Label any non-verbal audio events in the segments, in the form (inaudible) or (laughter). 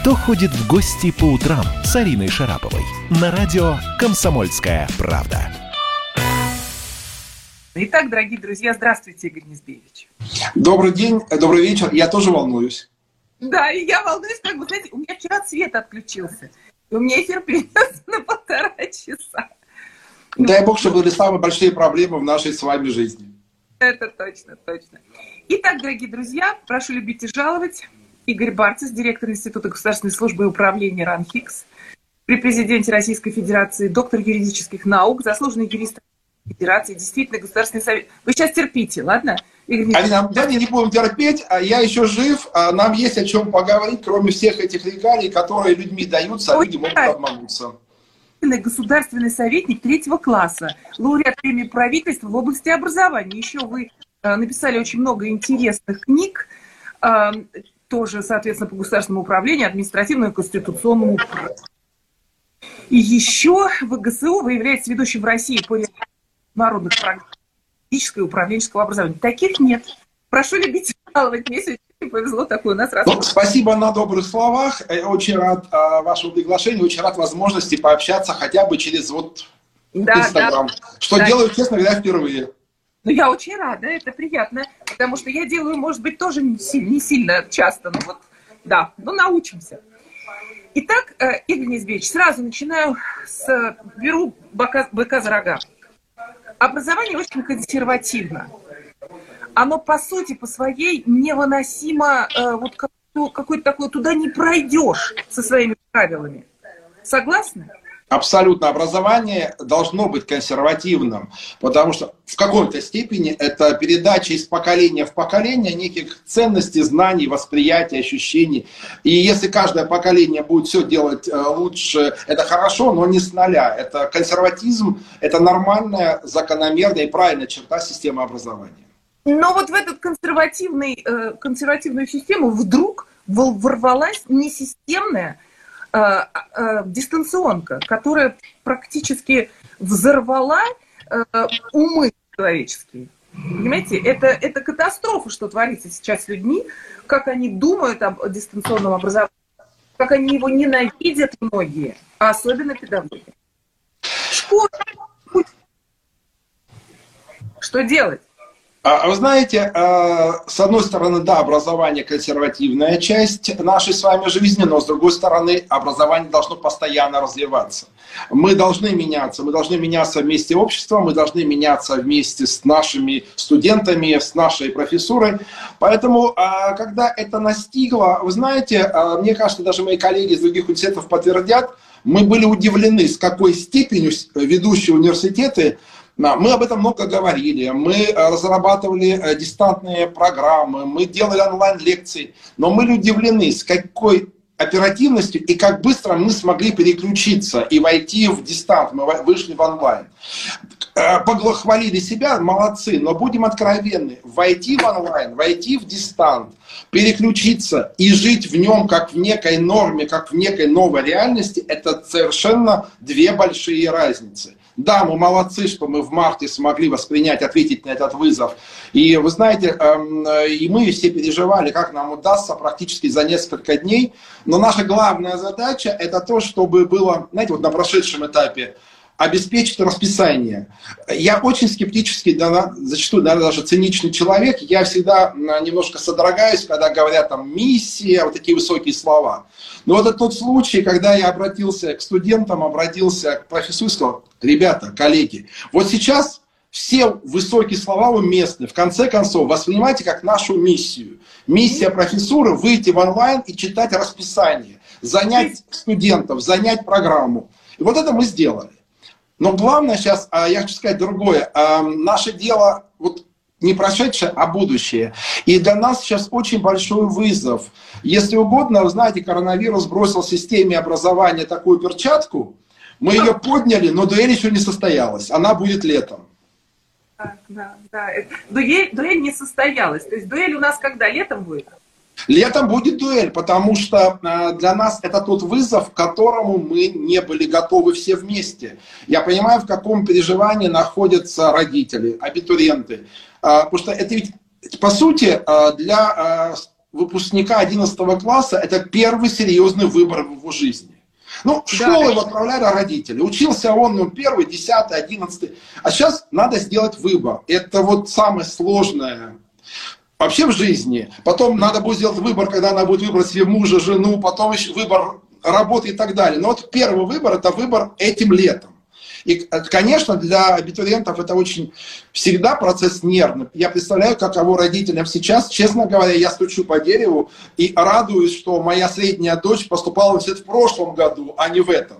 «Кто ходит в гости по утрам» с Ариной Шараповой на радио «Комсомольская правда». Итак, дорогие друзья, здравствуйте, Игорь Низбевич. Добрый день, добрый вечер. Я тоже волнуюсь. Да, и я волнуюсь, как бы, знаете, у меня вчера свет отключился. И у меня эфир перенес на полтора часа. Дай бог, чтобы были самые большие проблемы в нашей с вами жизни. Это точно, точно. Итак, дорогие друзья, прошу любить и жаловать. Игорь Барцис, директор Института государственной службы и управления РАНХИКС, при президенте Российской Федерации, доктор юридических наук, заслуженный юрист Федерации, действительно государственный совет. Вы сейчас терпите, ладно? Игорь Алина, давайте не будем терпеть, а я еще жив, а нам есть о чем поговорить, кроме всех этих регалий, которые людьми даются, а люди могут обмануться государственный советник третьего класса, лауреат премии правительства в области образования. Еще вы э, написали очень много интересных книг, э, тоже, соответственно, по государственному управлению, административному и конституционному праву. И еще в ГСУ вы являетесь ведущим в России по народных программ и управленческого образования. Таких нет. Прошу любить жаловать. Мне сегодня повезло такое у нас раз. Ну, спасибо на добрых словах. Я очень рад а, вашему приглашению, очень рад возможности пообщаться хотя бы через вот да, Инстаграм. Да, что да. делаю, честно говоря, впервые. Ну, я очень рада, это приятно, потому что я делаю, может быть, тоже не не сильно часто, но вот, да, но научимся. Итак, э, Игорь Низбевич, сразу начинаю с, беру быка, быка за рога. Образование очень консервативно. Оно, по сути, по своей невыносимо, э, вот какой-то такой, туда не пройдешь со своими правилами. Согласны? Абсолютно. Образование должно быть консервативным, потому что в какой-то степени это передача из поколения в поколение неких ценностей, знаний, восприятий, ощущений. И если каждое поколение будет все делать э, лучше, это хорошо, но не с нуля. Это консерватизм, это нормальная, закономерная и правильная черта системы образования. Но вот в эту э, консервативную систему вдруг ворвалась несистемная дистанционка, которая практически взорвала э, умы человеческие. Понимаете, это, это катастрофа, что творится сейчас с людьми, как они думают об дистанционном образовании, как они его ненавидят многие, а особенно педагоги. Школа. Что делать? А, вы знаете, а, с одной стороны, да, образование консервативная часть нашей с вами жизни, но с другой стороны, образование должно постоянно развиваться. Мы должны меняться, мы должны меняться вместе общества, мы должны меняться вместе с нашими студентами, с нашей профессурой. Поэтому, а, когда это настигло, вы знаете, мне кажется, даже мои коллеги из других университетов подтвердят, мы были удивлены, с какой степенью ведущие университеты мы об этом много говорили, мы э, разрабатывали э, дистантные программы, мы делали онлайн-лекции, но мы удивлены, с какой оперативностью и как быстро мы смогли переключиться и войти в дистант, мы вышли в онлайн. Э, Поглохвалили себя, молодцы, но будем откровенны, войти в онлайн, войти в дистант, переключиться и жить в нем как в некой норме, как в некой новой реальности, это совершенно две большие разницы. Да, мы молодцы, что мы в марте смогли воспринять, ответить на этот вызов. И вы знаете, эм, и мы все переживали, как нам удастся практически за несколько дней. Но наша главная задача это то, чтобы было, знаете, вот на прошедшем этапе обеспечить расписание. Я очень скептический, зачастую да, даже циничный человек. Я всегда немножко содрогаюсь, когда говорят там миссия, вот такие высокие слова. Но вот это тот случай, когда я обратился к студентам, обратился к профессору и сказал, ребята, коллеги, вот сейчас все высокие слова уместны. В конце концов, воспринимайте как нашу миссию. Миссия профессуры – выйти в онлайн и читать расписание, занять студентов, занять программу. И вот это мы сделали. Но главное сейчас, а, я хочу сказать другое. А, наше дело вот не прошедшее, а будущее. И для нас сейчас очень большой вызов. Если угодно, вы знаете, коронавирус бросил системе образования такую перчатку, мы ее подняли, но дуэль еще не состоялась. Она будет летом. Да, да, да. Дуэль, дуэль не состоялась. То есть дуэль у нас когда? Летом будет? Летом будет дуэль, потому что э, для нас это тот вызов, к которому мы не были готовы все вместе. Я понимаю, в каком переживании находятся родители, абитуриенты. Э, потому что это ведь, по сути, э, для выпускника 11 класса это первый серьезный выбор в его жизни. Ну, в школу да, его отправляли родители. Учился он, ну, первый, десятый, одиннадцатый. А сейчас надо сделать выбор. Это вот самое сложное вообще в жизни. Потом надо будет сделать выбор, когда она будет выбрать себе мужа, жену, потом еще выбор работы и так далее. Но вот первый выбор – это выбор этим летом. И, конечно, для абитуриентов это очень всегда процесс нервный. Я представляю, каково родителям сейчас. Честно говоря, я стучу по дереву и радуюсь, что моя средняя дочь поступала в в прошлом году, а не в этом.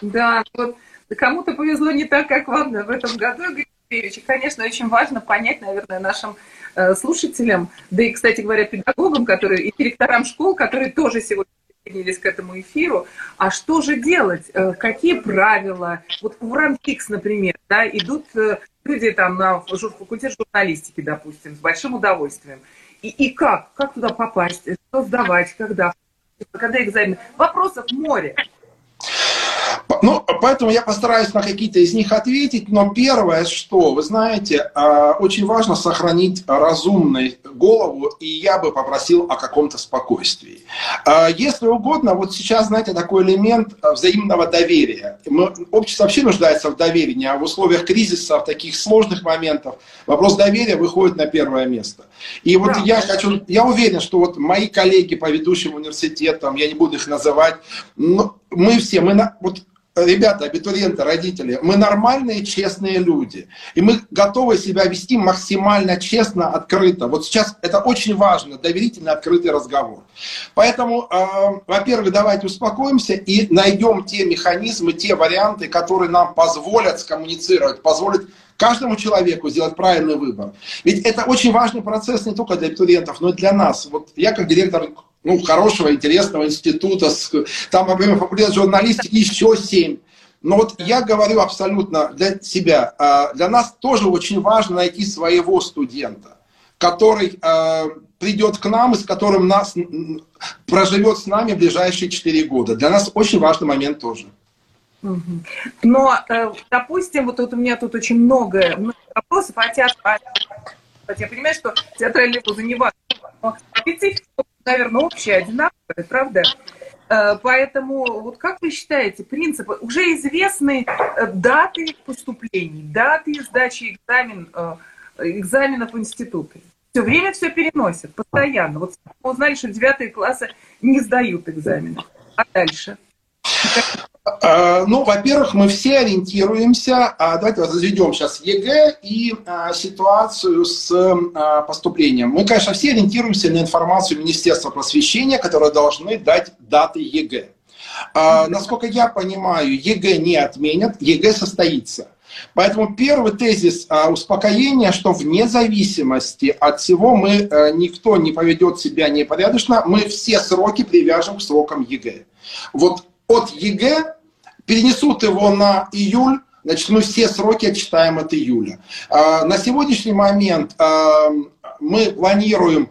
Да, вот кому-то повезло не так, как вам в этом году, И, конечно, очень важно понять, наверное, нашим э, слушателям, да и, кстати говоря, педагогам, которые, и директорам школ, которые тоже сегодня присоединились к этому эфиру. А что же делать? Э, какие правила? Вот в РАМФИКС, например, да, идут э, люди там на факультет журналистики, допустим, с большим удовольствием. И, и как? Как туда попасть? Что сдавать? Когда? Когда экзамен? Вопросов море. Ну, поэтому я постараюсь на какие-то из них ответить. Но первое, что, вы знаете, а, очень важно сохранить разумную голову, и я бы попросил о каком-то спокойствии. А, если угодно, вот сейчас, знаете, такой элемент взаимного доверия. Мы, общество вообще нуждается в доверии, а в условиях кризиса, в таких сложных моментах, вопрос доверия выходит на первое место. И вот да. я хочу, я уверен, что вот мои коллеги по ведущим университетам, я не буду их называть, но мы все, мы на, вот ребята, абитуриенты, родители, мы нормальные, честные люди. И мы готовы себя вести максимально честно, открыто. Вот сейчас это очень важно, доверительный, открытый разговор. Поэтому, э, во-первых, давайте успокоимся и найдем те механизмы, те варианты, которые нам позволят скоммуницировать, позволят каждому человеку сделать правильный выбор. Ведь это очень важный процесс не только для абитуриентов, но и для нас. Вот я как директор ну, хорошего, интересного института, там, например, факультет журналистики еще семь. Но вот я говорю абсолютно для себя, а, для нас тоже очень важно найти своего студента, который а, придет к нам и с которым нас проживет с нами ближайшие четыре года. Для нас очень важный момент тоже. Но, э, допустим, вот, вот у меня тут очень много, вопросов о театре. Я понимаю, что театральные вузы не важно, но специфика наверное, общие, одинаковые, правда? Э, поэтому, вот как вы считаете, принципы, уже известны э, даты поступлений, даты сдачи экзамен, э, экзаменов в институты? Все время все переносят, постоянно. Вот мы узнали, что девятые классы не сдают экзамены. А дальше? А, ну, во-первых, мы все ориентируемся, а, давайте разведем сейчас ЕГЭ и а, ситуацию с поступлением. Мы, конечно, все ориентируемся на информацию Министерства просвещения, которые должны дать даты ЕГЭ. Насколько я понимаю, ЕГЭ не отменят, ЕГЭ состоится. Поэтому первый тезис успокоения, что вне зависимости от всего мы, никто не поведет себя непорядочно, мы все сроки привяжем к срокам ЕГЭ. Вот от ЕГЭ, перенесут его на июль, значит, мы все сроки отчитаем от июля. А, на сегодняшний момент а, мы планируем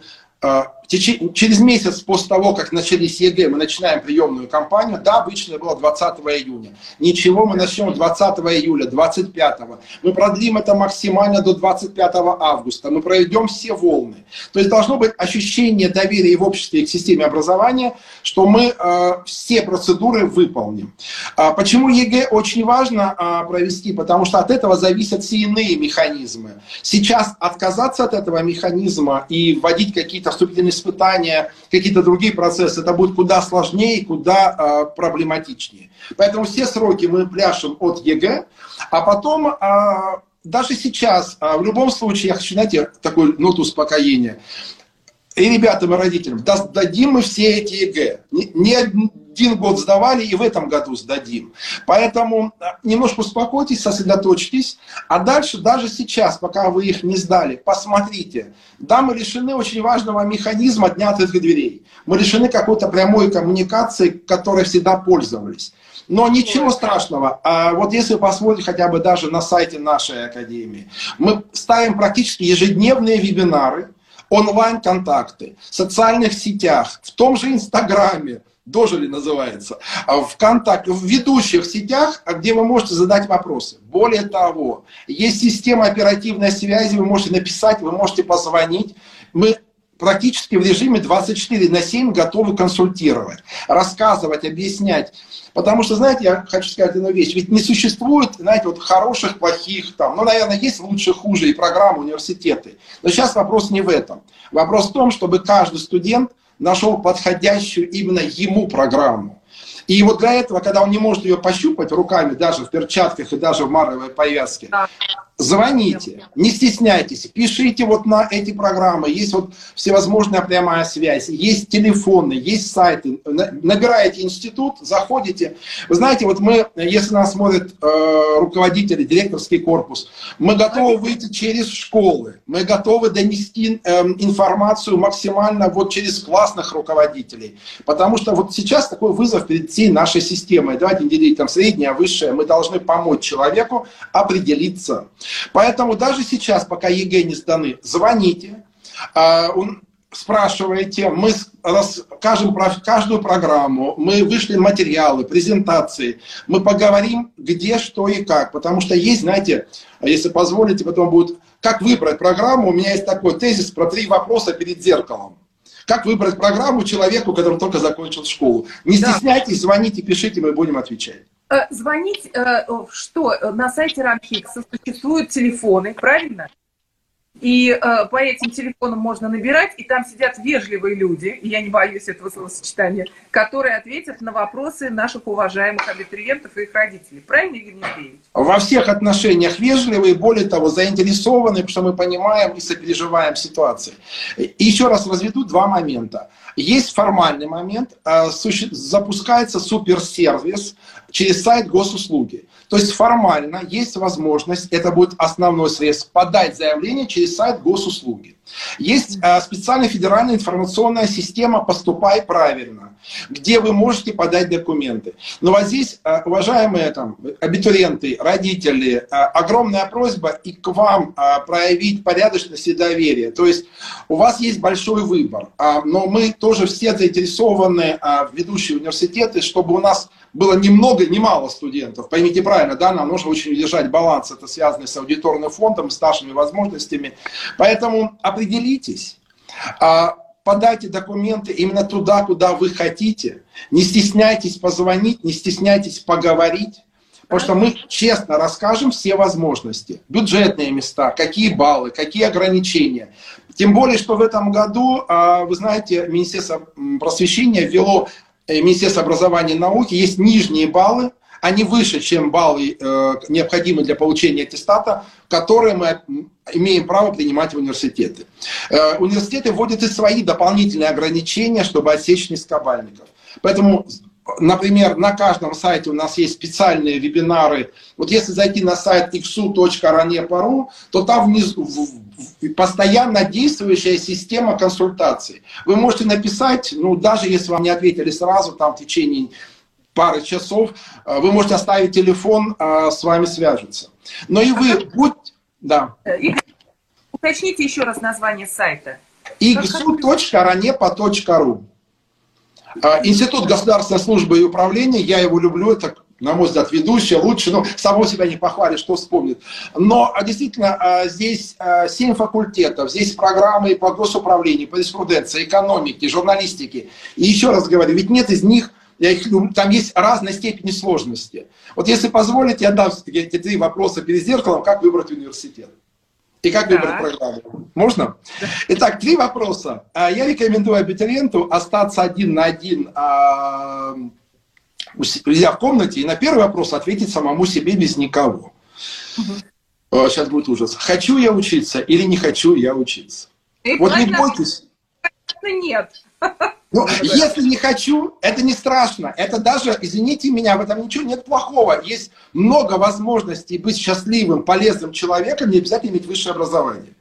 а, через месяц после того, как начались ЕГЭ, мы начинаем приемную кампанию. Да, обычно было 20 июня. Ничего, мы начнем 20 июля, 25. Мы продлим это максимально до 25 августа. Мы проведем все волны. То есть должно быть ощущение доверия в обществе к системе образования, что мы э, все процедуры выполним. А почему ЕГЭ очень важно э, провести? Потому что от этого зависят все иные механизмы. Сейчас отказаться от этого механизма и вводить какие-то вступительные испытания, какие-то другие процессы, это будет куда сложнее, куда э, проблематичнее. Поэтому все сроки мы пляшем от ЕГЭ, а потом э, даже сейчас, э, в любом случае, я хочу, знаете, такую ноту успокоения. И ребятам, и родителям, дадим мы все эти ЕГЭ. Не один год сдавали, и в этом году сдадим. Поэтому э, немножко успокойтесь, сосредоточьтесь. А дальше, даже сейчас, пока вы их не сдали, посмотрите. Да, мы лишены очень важного механизма дня открытых дверей. Мы лишены какой-то прямой коммуникации, которой всегда пользовались. Но ничего страшного. А вот если вы посмотрите хотя бы даже на сайте нашей академии, мы ставим практически ежедневные вебинары, онлайн-контакты, в социальных сетях, в том же Инстаграме, дожили называется, а в контакте, в ведущих сетях, где вы можете задать вопросы. Более того, есть система оперативной связи, вы можете написать, вы можете позвонить. Мы практически в режиме 24 на 7 готовы консультировать, рассказывать, объяснять. Потому что, знаете, я хочу сказать одну вещь. Ведь не существует, знаете, вот хороших, плохих, там, ну, наверное, есть лучше, хуже и программы, университеты. Но сейчас вопрос не в этом. Вопрос в том, чтобы каждый студент нашел подходящую именно ему программу. И вот для этого, когда он не может ее пощупать руками, даже в перчатках и даже в маровой повязке, Звоните, не стесняйтесь, пишите вот на эти программы. Есть вот всевозможная прямая связь, есть телефоны, есть сайты. Набираете институт, заходите. Вы знаете, вот мы, если нас смотрят э, руководители, директорский корпус, мы готовы выйти через школы, мы готовы донести э, информацию максимально вот через классных руководителей. Потому что вот сейчас такой вызов перед всей нашей системой. Давайте делить там среднее, высшее. Мы должны помочь человеку определиться. Поэтому даже сейчас, пока ЕГЭ не сданы, звоните, а, спрашиваете, мы расскажем про каждую программу, мы вышли материалы, презентации, мы поговорим, где, что и как. Потому что есть, знаете, если позволите, потом будет, как выбрать программу, у меня есть такой тезис про три вопроса перед зеркалом. Как выбрать программу человеку, который только закончил школу? Не стесняйтесь, звоните, пишите, мы будем отвечать. Э, звонить, э, что на сайте Рамхикса существуют телефоны, правильно? И э, по этим телефонам можно набирать, и там сидят вежливые люди, и я не боюсь этого словосочетания, которые ответят на вопросы наших уважаемых абитуриентов и их родителей. Правильно, Игорь Николаевич? Во всех отношениях вежливые, более того, заинтересованы, потому что мы понимаем и сопереживаем ситуации. И еще раз разведу два момента. Есть формальный момент, э, запускается суперсервис через сайт госуслуги. То есть формально есть возможность, это будет основной средств, подать заявление через сайт госуслуги. Есть э, специальная федеральная информационная система «Поступай правильно», где вы можете подать документы. Но вот здесь, э, уважаемые там, абитуриенты, родители, э, огромная просьба и к вам проявить порядочность и доверие. То есть у вас есть большой выбор, а, но мы тоже все заинтересованы в ведущие университеты, чтобы у нас было ни много, ни мало студентов. Поймите правильно, да, нам нужно очень держать баланс, это связано с аудиторным фондом, с нашими возможностями. Поэтому определитесь, а, подайте документы именно туда, куда вы хотите. Не стесняйтесь позвонить, не стесняйтесь поговорить. Потому что мы честно расскажем все возможности. Бюджетные места, какие баллы, какие ограничения. Тем более, что в этом году, а, вы знаете, Министерство просвещения ввело Э, Министерства образования и науки есть нижние баллы, они выше, чем баллы, э, необходимые для получения аттестата, которые мы имеем право принимать в университеты. Э, университеты вводят и свои дополнительные ограничения, чтобы отсечь низкобальников. Поэтому Например, на каждом сайте у нас есть специальные вебинары. Вот если зайти на сайт xu.rane.ru, то там внизу, постоянно действующая система консультаций. Вы можете написать, ну, даже если вам не ответили сразу, там, в течение пары часов, э, вы можете оставить телефон, э, с вами свяжутся. Но и вы, будь... Да. Э, уточните еще раз название сайта. igsu.ranepa.ru Институт государственной службы и управления, я его люблю, это на мой взгляд, ведущая, лучше, ну, само себя не похвалит, что вспомнит. Но действительно, здесь семь факультетов, здесь программы по госуправлению, по юриспруденции, экономике, журналистике. И еще раз говорю, ведь нет из них я их, там есть разной степени сложности. Вот если позволите, я дам эти три вопроса перед зеркалом, как выбрать университет. И как выбрать программу? Можно? Итак, три вопроса. Я рекомендую абитуриенту остаться один на один друзья в комнате и на первый вопрос ответить самому себе без никого. Угу. Сейчас будет ужас. Хочу я учиться или не хочу я учиться? И вот не бойтесь. Нет. (laughs) Ну, если не хочу, это не страшно. Это даже, извините меня, в этом ничего нет плохого. Есть много возможностей быть счастливым, полезным человеком, не обязательно иметь высшее образование.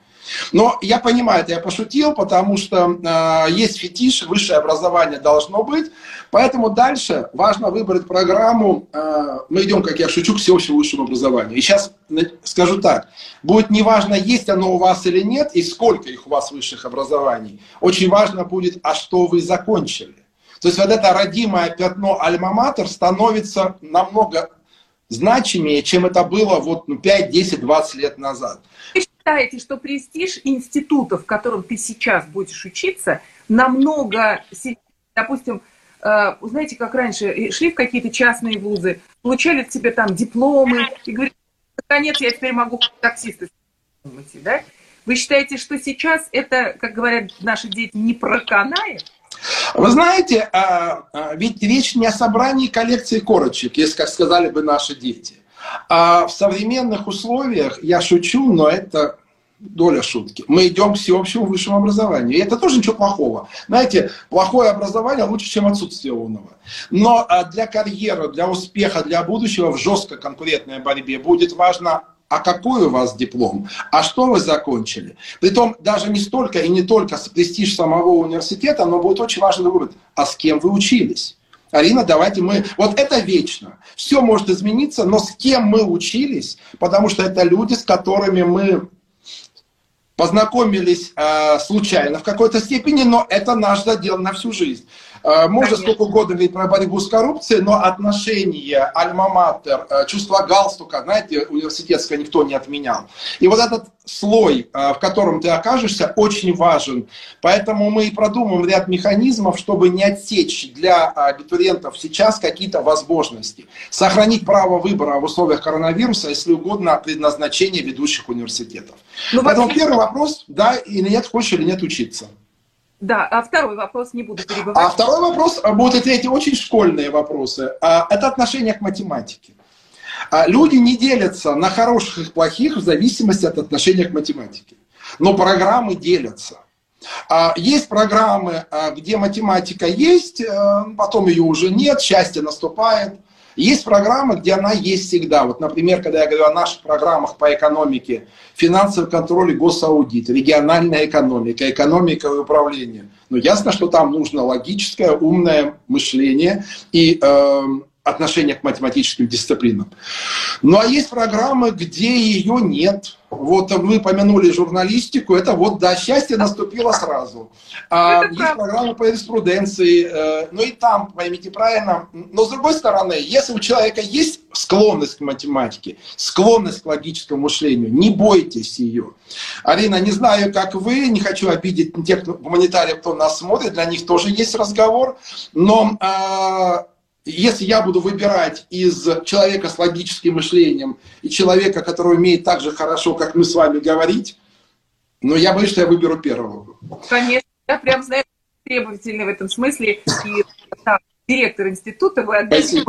Но я понимаю, это я пошутил, потому что э, есть фетиш, высшее образование должно быть. Поэтому дальше важно выбрать программу. Э, мы идем, как я шучу, к всеобщему высшему образованию. И сейчас скажу так. Будет неважно, есть оно у вас или нет, и сколько их у вас высших образований. Очень важно будет, а что вы закончили. То есть вот это родимое пятно альма-матер становится намного значимее, чем это было вот ну, 5, 10, 20 лет назад считаете, что престиж института, в котором ты сейчас будешь учиться, намного сильнее, допустим, э, знаете, как раньше, шли в какие-то частные вузы, получали к тебе там дипломы и говорили, наконец я теперь могу таксиста идти, да? Вы считаете, что сейчас это, как говорят наши дети, не проканает? Вы знаете, а, а, ведь речь не о собрании коллекции корочек, если, как сказали бы наши дети. А в современных условиях, я шучу, но это доля шутки. Мы идем к всеобщему высшему образованию. И это тоже ничего плохого. Знаете, плохое образование лучше, чем отсутствие умного. Но а, для карьеры, для успеха, для будущего в жесткой конкурентной борьбе будет важно а какой у вас диплом, а что вы закончили. Притом даже не столько и не только престиж самого университета, но будет очень важно выбрать, а с кем вы учились. Арина, давайте мы... Вот это вечно. Все может измениться, но с кем мы учились, потому что это люди, с которыми мы познакомились э, случайно в какой-то степени, но это наш задел на всю жизнь. Э, можно Конечно. сколько угодно говорить про борьбу с коррупцией, но отношения, альма-матер, э, чувство галстука, знаете, университетское никто не отменял. И вот этот слой, э, в котором ты окажешься, очень важен. Поэтому мы и продумываем ряд механизмов, чтобы не отсечь для абитуриентов сейчас какие-то возможности. Сохранить право выбора в условиях коронавируса, если угодно, предназначение ведущих университетов. Ну, Поэтому вообще... первый вопрос, да или нет, хочешь или нет учиться. Да, а второй вопрос не буду перебывать. А второй вопрос, а, будут эти очень школьные вопросы. А, это отношение к математике. А, люди не делятся на хороших и плохих в зависимости от отношения к математике. Но программы делятся. Есть программы, где математика есть, э, потом ее уже нет, счастье наступает. Есть программы, где она есть всегда. Вот, например, когда я говорю о наших программах по экономике, финансовый контроль и госаудит, региональная экономика, экономика и управление. Ну, ясно, что там нужно логическое, умное мышление и э, отношение к математическим дисциплинам. Ну а есть программы, где ее нет. Вот вы помянули журналистику, это вот, да, счастье наступило сразу. А, есть правда. программы по юриспруденции, э, ну и там, поймите правильно. Но с другой стороны, если у человека есть склонность к математике, склонность к логическому мышлению, не бойтесь ее. Арина, не знаю, как вы, не хочу обидеть тех гуманитариев, кто нас смотрит, для них тоже есть разговор, но... Э, если я буду выбирать из человека с логическим мышлением и человека, который умеет так же хорошо, как мы с вами говорить, ну, я боюсь, что я выберу первого. Конечно, я прям знаю, требовательный в этом смысле. И да, директор института, вы отдаете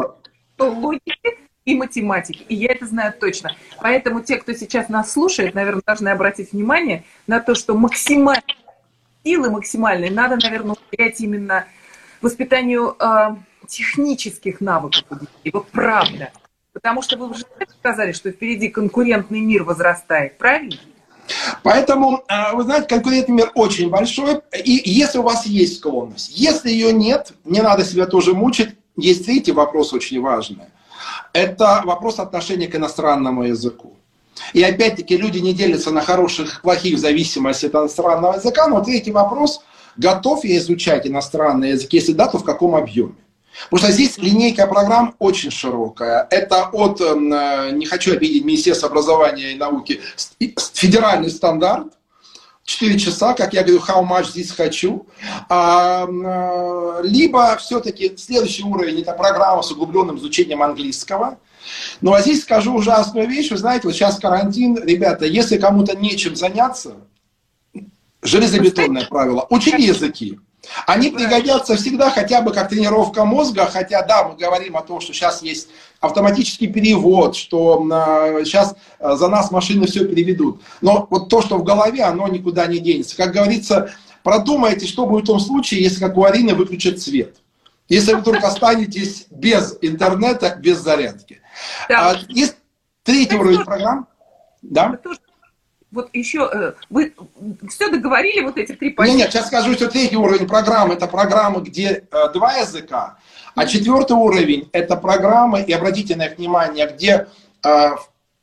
логики и математики. И я это знаю точно. Поэтому те, кто сейчас нас слушает, наверное, должны обратить внимание на то, что максимальные силы максимальные надо, наверное, уделять именно воспитанию э, технических навыков у детей. Вот правда. Потому что вы уже сказали, что впереди конкурентный мир возрастает, правильно? Поэтому, а, вы знаете, конкурентный мир очень большой, и если у вас есть склонность, если ее нет, не надо себя тоже мучить, есть третий вопрос очень важный. Это вопрос отношения к иностранному языку. И опять-таки люди не делятся на хороших и плохих в зависимости от иностранного языка, но третий вопрос, готов я изучать иностранный язык, если да, то в каком объеме. Потому что здесь линейка программ очень широкая. Это от, эм, э, не хочу обидеть Министерство образования и науки, федеральный стандарт, 4 часа, как я говорю, how much здесь хочу. А, э, либо все-таки следующий уровень это программа с углубленным изучением английского. Ну а здесь скажу ужасную вещь. Вы знаете, вот сейчас карантин. Ребята, если кому-то нечем заняться, железобетонное правило, учи языки. Они пригодятся всегда хотя бы как тренировка мозга, хотя да, мы говорим о том, что сейчас есть автоматический перевод, что сейчас э, за нас машины все переведут. Но вот то, что в голове, оно никуда не денется. Как говорится, продумайте, что будет в том случае, если как у Арины выключат свет. Если вы вдруг останетесь без интернета, без зарядки. Да. А, есть третий уровень программ. Да? Вот еще, э, вы все договорили, вот эти три позиции? Нет, нет, сейчас скажу, что третий уровень программы, это программы, где э, два языка, а четвертый уровень, это программы, и обратите на их внимание, где э,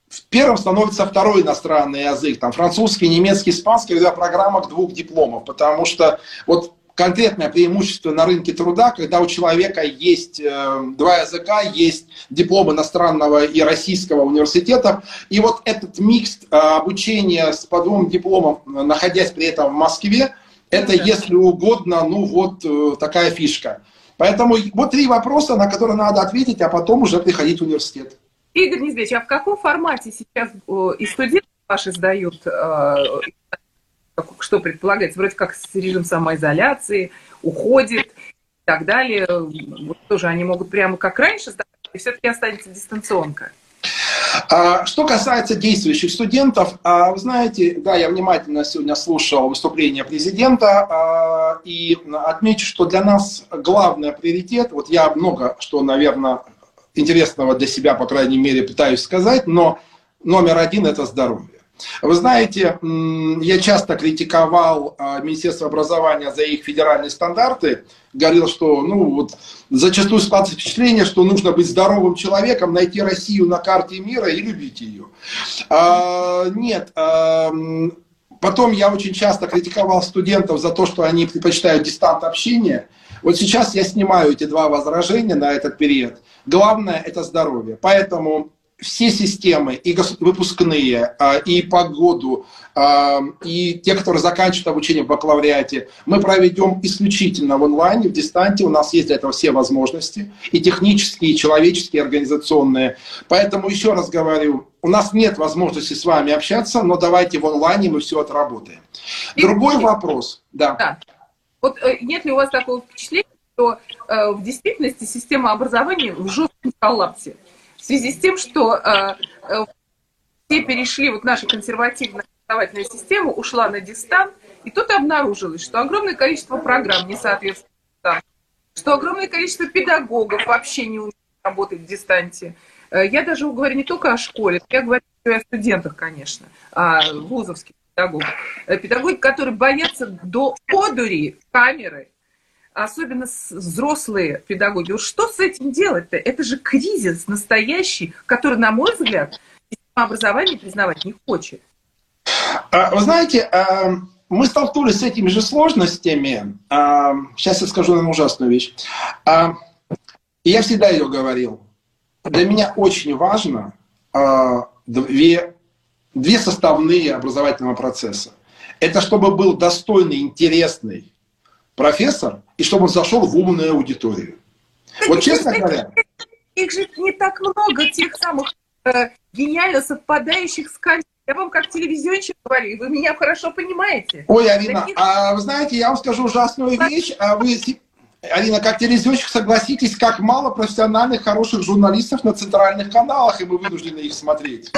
в первом становится второй иностранный язык, там французский, немецкий, испанский, это программа двух дипломов, потому что вот конкретное преимущество на рынке труда, когда у человека есть э, два языка, есть диплом иностранного и российского университета, и вот этот микс э, обучения с по двум дипломом, находясь при этом в Москве, это, если угодно, ну вот э, такая фишка. Поэтому вот три вопроса, на которые надо ответить, а потом уже приходить в университет. Игорь Нездович, а в каком формате сейчас и студенты ваши сдают что предполагается, вроде как режим самоизоляции, уходит и так далее. Вот тоже они могут прямо как раньше сдавать, и все-таки останется дистанционка. А, что касается действующих студентов, а, вы знаете, да, я внимательно сегодня слушал выступление президента а, и отмечу, что для нас главный приоритет, вот я много что, наверное, интересного для себя, по крайней мере, пытаюсь сказать, но номер один – это здоровье. Вы знаете, я часто критиковал а, Министерство образования за их федеральные стандарты, говорил, что ну, вот, зачастую складывается впечатление, что нужно быть здоровым человеком, найти Россию на карте мира и любить ее. А, нет, а, потом я очень часто критиковал студентов за то, что они предпочитают дистант общения. Вот сейчас я снимаю эти два возражения на этот период. Главное – это здоровье. Поэтому все системы, и выпускные, а, и погоду, а, и те, которые заканчивают обучение в бакалавриате, мы проведем исключительно в онлайне, в дистанте. У нас есть для этого все возможности, и технические, и человеческие, и организационные. Поэтому еще раз говорю, у нас нет возможности с вами общаться, но давайте в онлайне мы все отработаем. Другой вопрос. Да. да. Вот э, нет ли у вас такого впечатления, что э, в действительности система образования в жестком коллапсе? В связи с тем, что э, э, все перешли, вот наша консервативная образовательная система ушла на дистант, и тут обнаружилось, что огромное количество программ не соответствует что огромное количество педагогов вообще не умеют работать в дистанте. Э, я даже говорю не только о школе, я говорю о студентах, конечно, о вузовских педагогах. Педагоги, которые боятся до одури камеры, особенно взрослые педагоги. Что с этим делать-то? Это же кризис настоящий, который, на мой взгляд, система образования признавать не хочет. А, вы знаете, а, мы столкнулись с этими же сложностями. А, сейчас я скажу нам ужасную вещь. Я всегда ее говорил. Для меня очень важно две, две составные образовательного процесса. Это чтобы был достойный, интересный профессор, и чтобы он зашел в умную аудиторию. Вот честно говоря... Их же не так много, тех самых э, гениально совпадающих с. Я вам как телевизионщик говорю, вы меня хорошо понимаете. Ой, Арина, Таких... а вы знаете, я вам скажу ужасную вещь. А вы, Арина, как телевизионщик, согласитесь, как мало профессиональных, хороших журналистов на центральных каналах, и мы вынуждены их смотреть.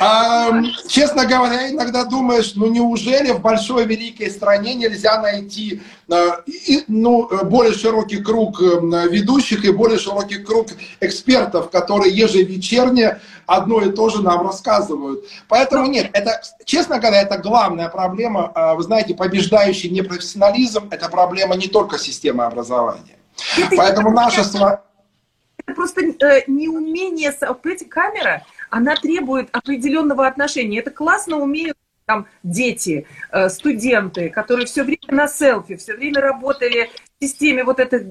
А, честно говоря, иногда думаешь, ну неужели в большой великой стране нельзя найти и, ну, более широкий круг ведущих и более широкий круг экспертов, которые ежевечерне одно и то же нам рассказывают. Поэтому нет, это, честно говоря, это главная проблема. А, вы знаете, побеждающий непрофессионализм – это проблема не только системы образования. Поэтому наша... Это просто э, неумение... Понимаете, камера – она требует определенного отношения. Это классно умеют там дети, э, студенты, которые все время на селфи, все время работали в системе вот этого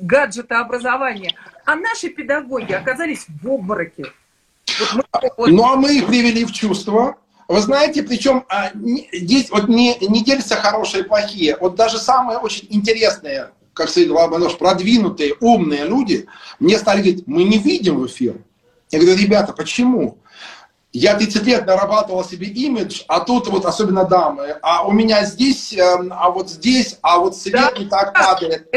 гаджета образования. А наши педагоги оказались в обмороке. Вот мы, Ну, а мы их привели в чувство. Вы знаете, причем а, здесь вот не, не делятся хорошие и плохие. Вот даже самые очень интересные, как сказал Лобанов, продвинутые, умные люди мне стали говорить, мы не видим в эфир. Я говорю, ребята, почему? Я 30 лет нарабатывал себе имидж, а тут вот особенно дамы, а у меня здесь, эм, а вот здесь, а вот свет да, не так падает.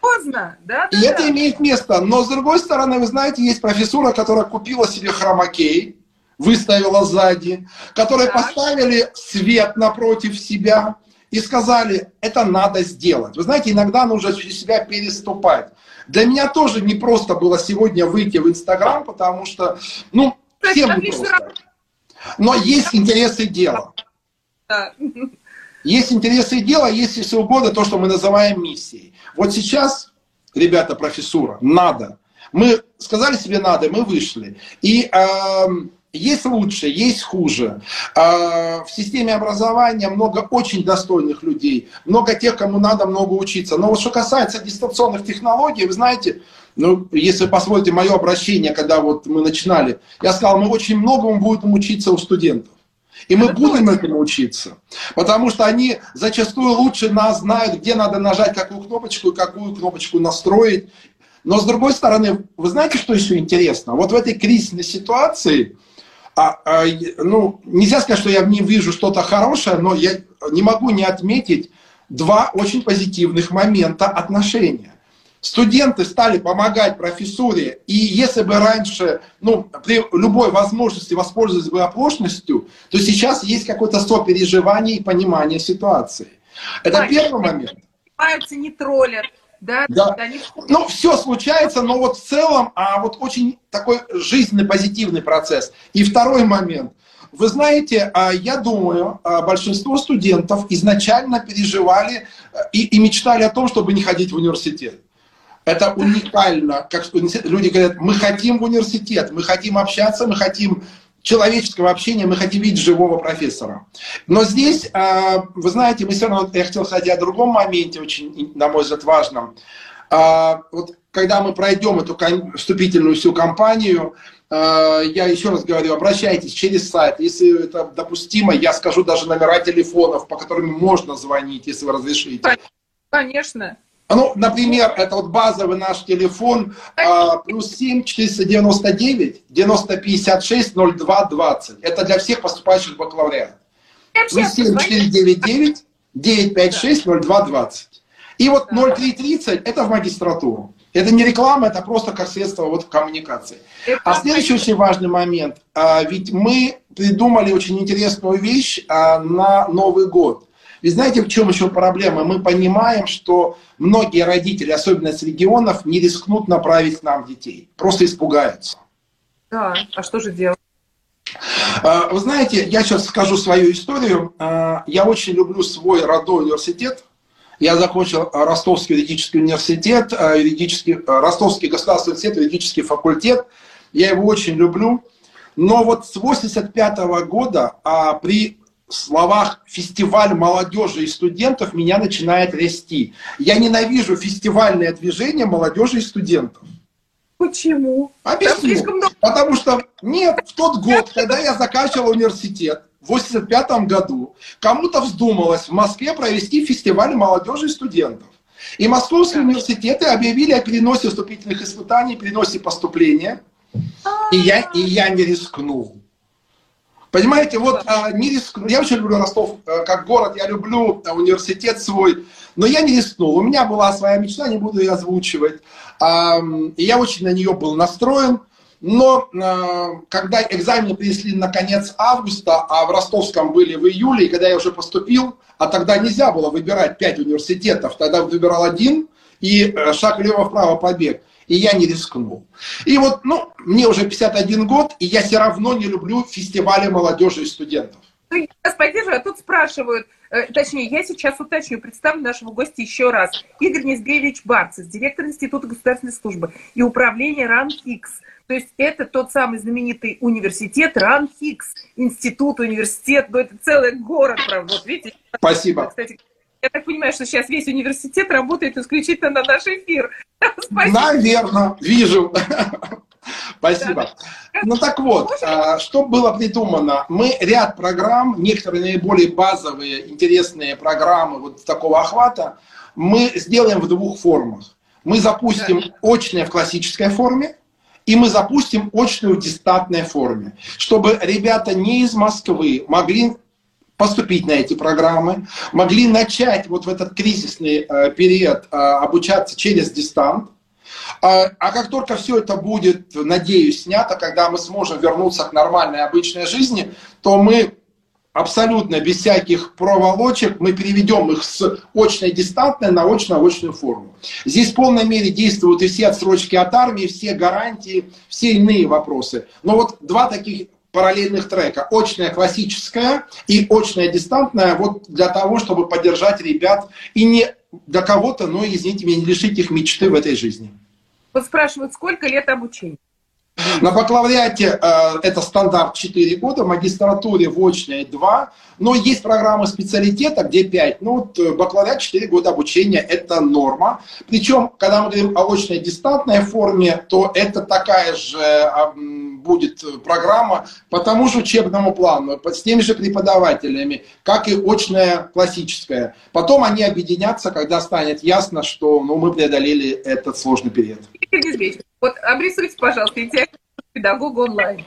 поздно, да? И да, это да. имеет место. Но с другой стороны, вы знаете, есть профессура, которая купила себе хромакей, выставила сзади, которые так. поставили свет напротив себя и сказали, это надо сделать. Вы знаете, иногда нужно через себя переступать. Для меня тоже не просто было сегодня выйти в Инстаграм, потому что, ну, всем не просто. Но есть интересы дела. Есть интересы дела, есть, если угодно, то, что мы называем миссией. Вот сейчас, ребята, профессура, надо. Мы сказали себе надо, мы вышли. И э, есть лучше, есть хуже. А, в системе образования много очень достойных людей, много тех, кому надо много учиться. Но вот что касается дистанционных технологий, вы знаете, ну, если позволите мое обращение, когда вот мы начинали, я сказал, мы очень многому будем учиться у студентов. И мы будем этому учиться. Потому что они зачастую лучше нас знают, где надо нажать какую кнопочку и какую кнопочку настроить. Но с другой стороны, вы знаете, что еще интересно? Вот в этой кризисной ситуации, а, а, ну, нельзя сказать, что я в ней вижу что-то хорошее, но я не могу не отметить два очень позитивных момента отношения студенты стали помогать профессуре, и если бы раньше, ну, при любой возможности воспользовались бы оплошностью, то сейчас есть какое-то сопереживание и понимание ситуации. Это а, первый момент. Понимаются, не троллят. Да, да. да не... Ну, все случается, но вот в целом, а вот очень такой жизненный, позитивный процесс. И второй момент. Вы знаете, а, я думаю, а, большинство студентов изначально переживали э, и, и мечтали о том, чтобы не ходить в университет. Это уникально. Как люди говорят, мы хотим в университет, мы хотим общаться, мы хотим человеческого общения, мы хотим видеть живого профессора. Но здесь, а, вы знаете, мы все равно, я хотел сказать о другом моменте, очень, на мой взгляд, важном. А, вот когда мы пройдем эту вступительную всю кампанию, а, я еще раз говорю, обращайтесь через сайт. Если это допустимо, я скажу даже номера телефонов, по которым можно звонить, если вы разрешите. Конечно. Ну, например, это вот базовый наш телефон а, плюс 7 499 9056 02 20. Это для всех поступающих в бакалавриат. Плюс 7 499 956 02 20. И вот 0330 это в магистратуру. Это не реклама, это просто как средство вот коммуникации. А следующий очень важный момент. А, ведь мы придумали очень интересную вещь а, на Новый год. И знаете, в чем еще проблема? Мы понимаем, что многие родители, особенно из регионов, не рискнут направить к нам детей. Просто испугаются. Да, а что же делать? А, вы знаете, я сейчас скажу свою историю. А, я очень люблю свой родной университет. Я закончил Ростовский юридический университет, а, юридический, Ростовский государственный университет, юридический факультет. Я его очень люблю. Но вот с 85 года при словах «фестиваль молодежи и студентов» меня начинает расти. Я ненавижу фестивальное движение молодежи и студентов. Почему? Объясню. Потому что нет, в тот год, когда я заканчивал университет, в 85 году, кому-то вздумалось в Москве провести фестиваль молодежи и студентов. И московские университеты объявили о переносе вступительных испытаний, переносе поступления. И я, и я не рискнул. Понимаете, вот а, не рискну. Я очень люблю Ростов а, как город, я люблю а, университет свой, но я не рискнул. У меня была своя мечта, не буду ее озвучивать. А, и я очень на нее был настроен. Но а, когда экзамены принесли на конец августа, а в Ростовском были в июле, и когда я уже поступил, а тогда нельзя было выбирать пять университетов, тогда выбирал один, и э, шаг влево-вправо побег и я не рискнул. И вот, ну, мне уже 51 год, и я все равно не люблю фестивали молодежи и студентов. Ну, я вас поддерживаю, а тут спрашивают, э, точнее, я сейчас уточню, представлю нашего гостя еще раз. Игорь Низгевич Барцев, директор Института государственной службы и управления РАНХИКС. То есть это тот самый знаменитый университет РАНХИКС, институт, университет, ну это целый город, правда, вот видите. Спасибо. Кстати, я так понимаю, что сейчас весь университет работает исключительно на наш эфир. (laughs) Наверное, вижу. (laughs) Спасибо. Ну так вот, а, что было придумано? Мы ряд программ, некоторые наиболее базовые, интересные программы вот такого охвата, мы сделаем в двух формах. Мы запустим очное в классической форме, и мы запустим очную в дистантной форме, чтобы ребята не из Москвы могли поступить на эти программы, могли начать вот в этот кризисный э, период э, обучаться через дистант. А, а как только все это будет, надеюсь, снято, когда мы сможем вернуться к нормальной обычной жизни, то мы абсолютно без всяких проволочек мы переведем их с очной дистантной на очно-очную форму. Здесь в полной мере действуют и все отсрочки от армии, все гарантии, все иные вопросы. Но вот два таких параллельных трека. Очная классическая и очная дистантная вот для того, чтобы поддержать ребят и не для кого-то, но, извините меня, не лишить их мечты в этой жизни. Вот спрашивают, сколько лет обучения? На бакалавриате э, это стандарт 4 года, в магистратуре в очной 2, но есть программы специалитета, где 5. Ну, вот э, бакалавриат 4 года обучения – это норма. Причем, когда мы говорим о очной дистантной форме, то это такая же э, будет программа по тому же учебному плану, с теми же преподавателями, как и очная классическая. Потом они объединятся, когда станет ясно, что ну, мы преодолели этот сложный период. Вот обрисуйте, пожалуйста, идеальный педагога онлайн.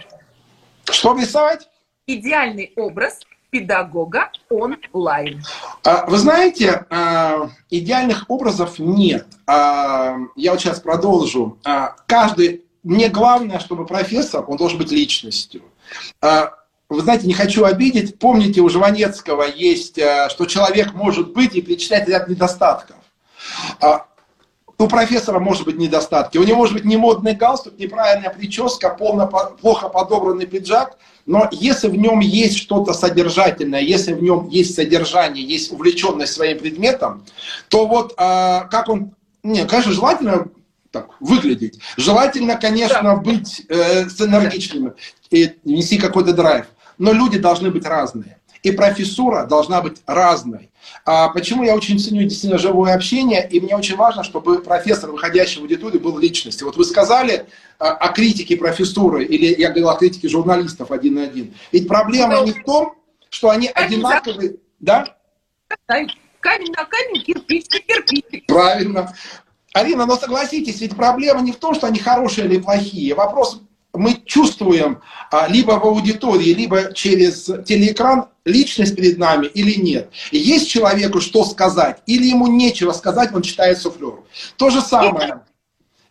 Что рисовать? Идеальный образ педагога онлайн. А, вы знаете, а, идеальных образов нет. А, я вот сейчас продолжу. Каждый, мне главное, чтобы профессор, он должен быть личностью. Вы знаете, не хочу обидеть, помните, у Жванецкого есть, что человек может быть и перечислять ряд недостатков у профессора может быть недостатки. У него может быть не модный галстук, неправильная прическа, полно, плохо подобранный пиджак, но если в нем есть что-то содержательное, если в нем есть содержание, есть увлеченность своим предметом, то вот а, как он... Не, конечно, желательно так, выглядеть. Желательно, конечно, да. быть э, с энергичным и нести какой-то драйв. Но люди должны быть разные и профессура должна быть разной. А почему я очень ценю действительно живое общение, и мне очень важно, чтобы профессор, выходящий в аудиторию, был личностью. Вот вы сказали а, о критике профессуры, или я говорил о критике журналистов один на один. Ведь проблема не в том, что они одинаковые. Да? Камень на камень, кирпич на кирпич. Правильно. Арина, но согласитесь, ведь проблема не в том, что они хорошие или плохие. Вопрос мы чувствуем а, либо в аудитории, либо через телеэкран личность перед нами или нет. Есть человеку что сказать, или ему нечего сказать, он читает суфлер. То же самое.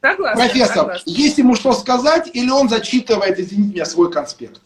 Согласна, Профессор, согласна. есть ему что сказать, или он зачитывает, извините меня, свой конспект?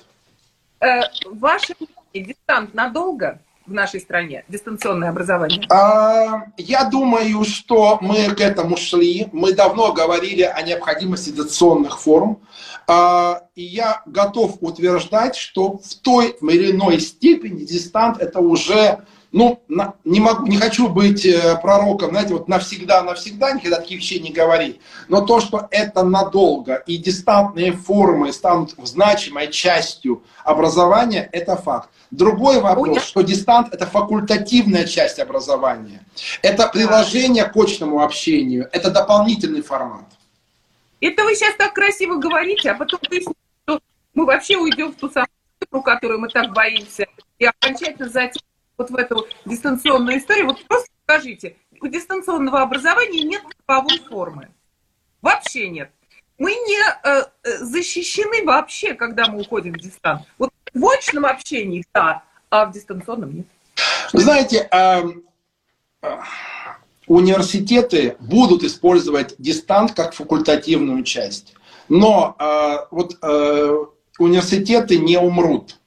Э, ваше дистант надолго? В нашей стране, дистанционное образование? А, я думаю, что мы к этому шли. Мы давно говорили о необходимости дистанционных форм. А, и я готов утверждать, что в той или иной степени дистант это уже ну, не, могу, не хочу быть э, пророком, знаете, вот навсегда, навсегда, никогда таких вещей не говорить. Но то, что это надолго и дистантные формы станут значимой частью образования, это факт. Другой вопрос, что дистант – это факультативная часть образования. Это приложение к очному общению, это дополнительный формат. Это вы сейчас так красиво говорите, а потом выясните, что мы вообще уйдем в ту самую цифру, которую мы так боимся, и окончательно затем вот в эту дистанционную историю. Вот просто скажите, у дистанционного образования нет правовой формы. Вообще нет. Мы не э, э, защищены вообще, когда мы уходим в дистант. Вот в очном общении, да, а в дистанционном нет. Знаете, э, э, университеты будут использовать дистант как факультативную часть. Но э, вот э, университеты не умрут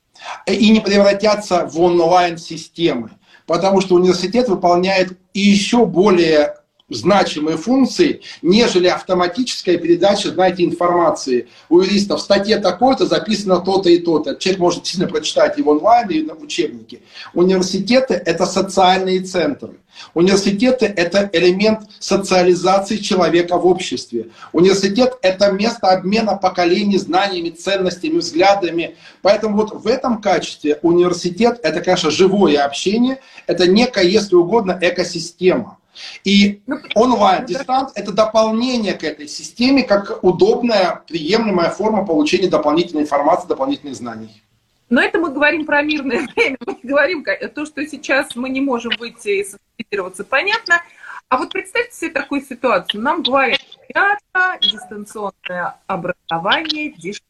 и не превратятся в онлайн-системы, потому что университет выполняет еще более значимые функции, нежели автоматическая передача, знаете, информации. У юристов в статье такой-то записано то-то и то-то. Человек может сильно прочитать его онлайн или на учебнике. Университеты – это социальные центры. Университеты – это элемент социализации человека в обществе. Университет – это место обмена поколений знаниями, ценностями, взглядами. Поэтому вот в этом качестве университет – это, конечно, живое общение, это некая, если угодно, экосистема. И ну, онлайн дистант – это дополнение к этой системе, как удобная, приемлемая форма получения дополнительной информации, дополнительных знаний. Но это мы говорим про мирное время, мы говорим то, что сейчас мы не можем выйти и сфотографироваться, понятно. А вот представьте себе такую ситуацию. Нам говорят, ребята, дистанционное образование дешевле.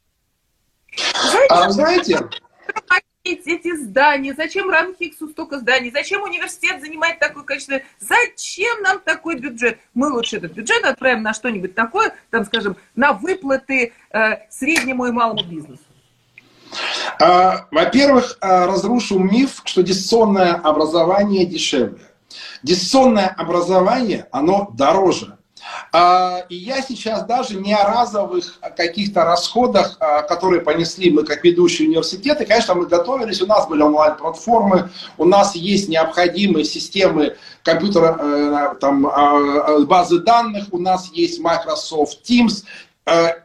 Знаете, а, знаете, эти здания, зачем Ранхиксу столько зданий, зачем университет занимает такое количество, зачем нам такой бюджет? Мы лучше этот бюджет отправим на что-нибудь такое, там, скажем, на выплаты э, среднему и малому бизнесу. А, во-первых, а, разрушу миф, что дистанционное образование дешевле. Дистанционное образование, оно дороже. А, и я сейчас даже не о разовых каких-то расходах, которые понесли мы как ведущие университеты. Конечно, мы готовились, у нас были онлайн-платформы, у нас есть необходимые системы компьютера, э, там, базы данных, у нас есть Microsoft Teams. Э,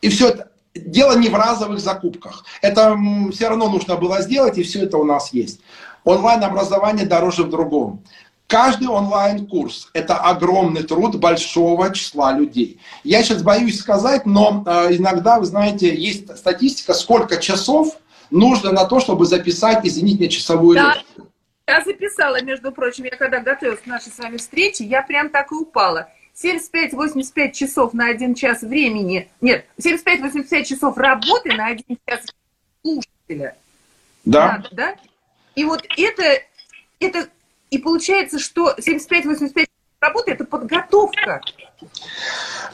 и все это дело не в разовых закупках. Это все равно нужно было сделать, и все это у нас есть. Онлайн-образование дороже в другом. Каждый онлайн-курс – это огромный труд большого числа людей. Я сейчас боюсь сказать, но э, иногда, вы знаете, есть статистика, сколько часов нужно на то, чтобы записать, извините меня, часовую да. лекцию. Я записала, между прочим, я когда готовилась к нашей с вами встрече, я прям так и упала. 75-85 часов на один час времени, нет, 75-85 часов работы на один час слушателя. Да. Надо, да? И вот это, это, и получается, что 75-85 работы – это подготовка.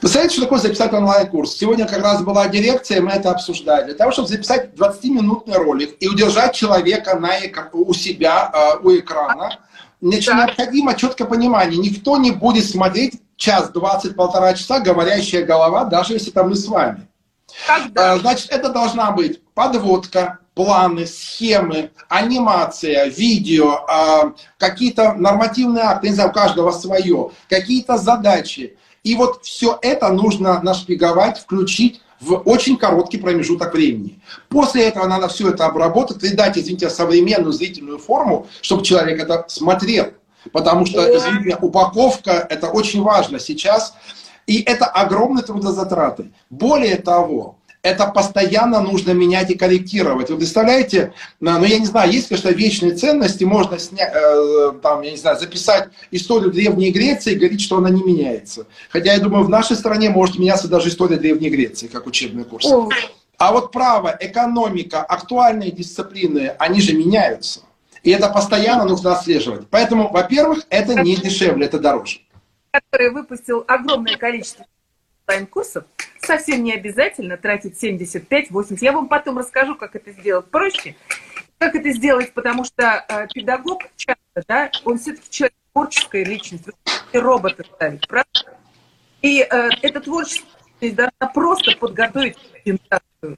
Вы знаете, что такое записать онлайн-курс? Сегодня как раз была дирекция, мы это обсуждали. Для того, чтобы записать 20-минутный ролик и удержать человека на у себя, э, у экрана, значит, да. необходимо четкое понимание. Никто не будет смотреть час, двадцать, полтора часа говорящая голова, даже если там мы с вами. Когда? Э, значит, это должна быть подводка, планы, схемы, анимация, видео, а, какие-то нормативные акты, не знаю, у каждого свое, какие-то задачи. И вот все это нужно нашпиговать, включить в очень короткий промежуток времени. После этого надо все это обработать и дать, извините, современную зрительную форму, чтобы человек это смотрел. Потому что, извините, упаковка – это очень важно сейчас. И это огромные трудозатраты. Более того, это постоянно нужно менять и корректировать. Вы представляете, ну я не знаю, есть, конечно, вечные ценности, можно снять, э, там, я не знаю, записать историю Древней Греции и говорить, что она не меняется. Хотя, я думаю, в нашей стране может меняться даже история Древней Греции, как учебный курс. А вот право, экономика, актуальные дисциплины, они же меняются. И это постоянно нужно отслеживать. Поэтому, во-первых, это не дешевле, это дороже. Который выпустил огромное количество онлайн-курсов, совсем не обязательно тратить 75-80. Я вам потом расскажу, как это сделать проще. Как это сделать, потому что э, педагог часто, да, он все-таки человек творческая личность, и робота ставить, правда? И э, это творчество должна просто подготовить презентацию.